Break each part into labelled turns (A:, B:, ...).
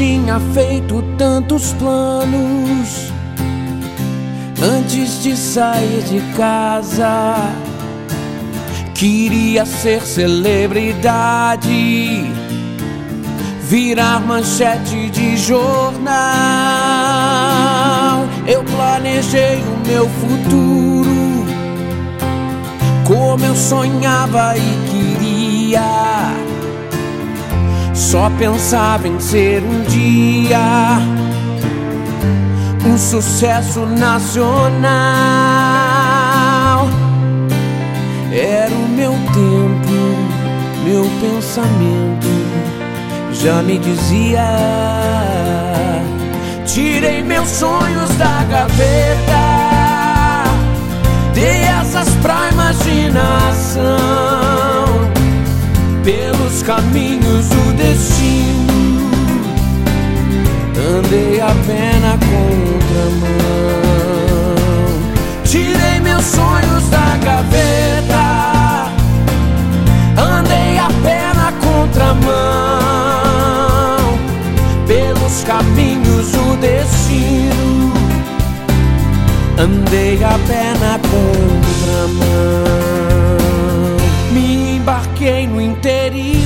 A: tinha feito tantos planos antes de sair de casa. Queria ser celebridade, virar manchete de jornal. Eu planejei o meu futuro, como eu sonhava e Só pensava em ser um dia um sucesso nacional. Era o meu tempo, meu pensamento já me dizia. Tirei meus sonhos da gaveta, dei asas pra a pé na contramão. Tirei meus sonhos da gaveta, andei a pé na contramão. Pelos caminhos do destino, andei a pé na contramão. Me embarquei no interior,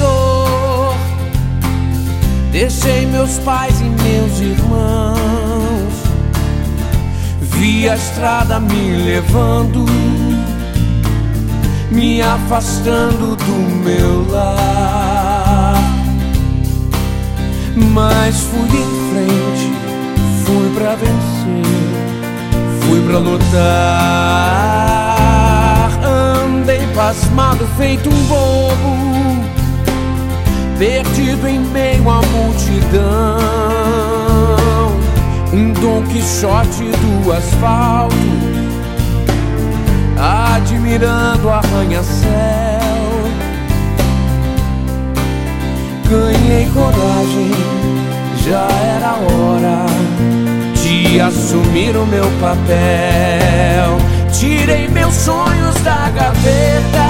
A: deixei meus pais e meus irmãos. Vi a estrada me levando, me afastando do meu lar. Mas fui em frente, fui pra vencer, fui pra lutar. Andei pasmado, feito um bobo, perdido em meio à multidão. Um Dom Quixote do asfalto, admirando arranha-céu. Ganhei coragem, já era hora de assumir o meu papel. Tirei meus sonhos da gaveta,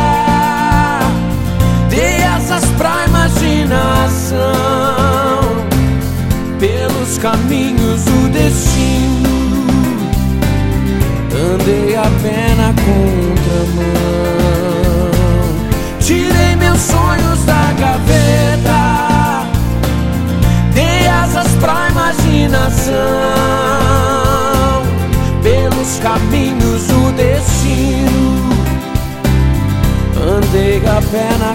A: Pelos caminhos do destino, andei a pé na contramão. Tirei meus sonhos da gaveta, dei asas pra imaginação. Pelos caminhos do destino, andei a pé na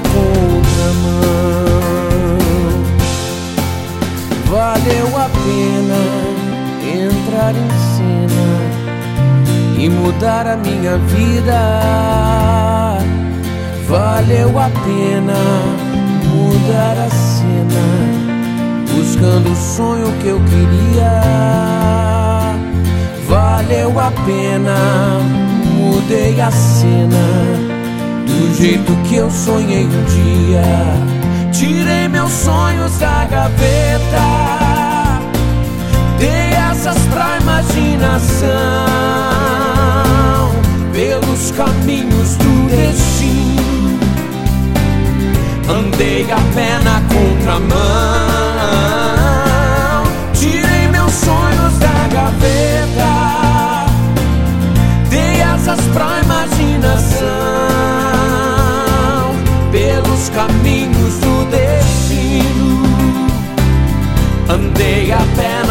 A: pena entrar em cena e mudar a minha vida. Valeu a pena mudar a cena, buscando o sonho que eu queria. Valeu a pena, mudei a cena, do jeito que eu sonhei um dia. Tirei meus sonhos da gaveta, dei asas pra imaginação, pelos caminhos do destino. Andei a pé na contramão, tirei meus sonhos da gaveta, dei asas pra imaginação, pelos caminhos do destino. Andei a pé na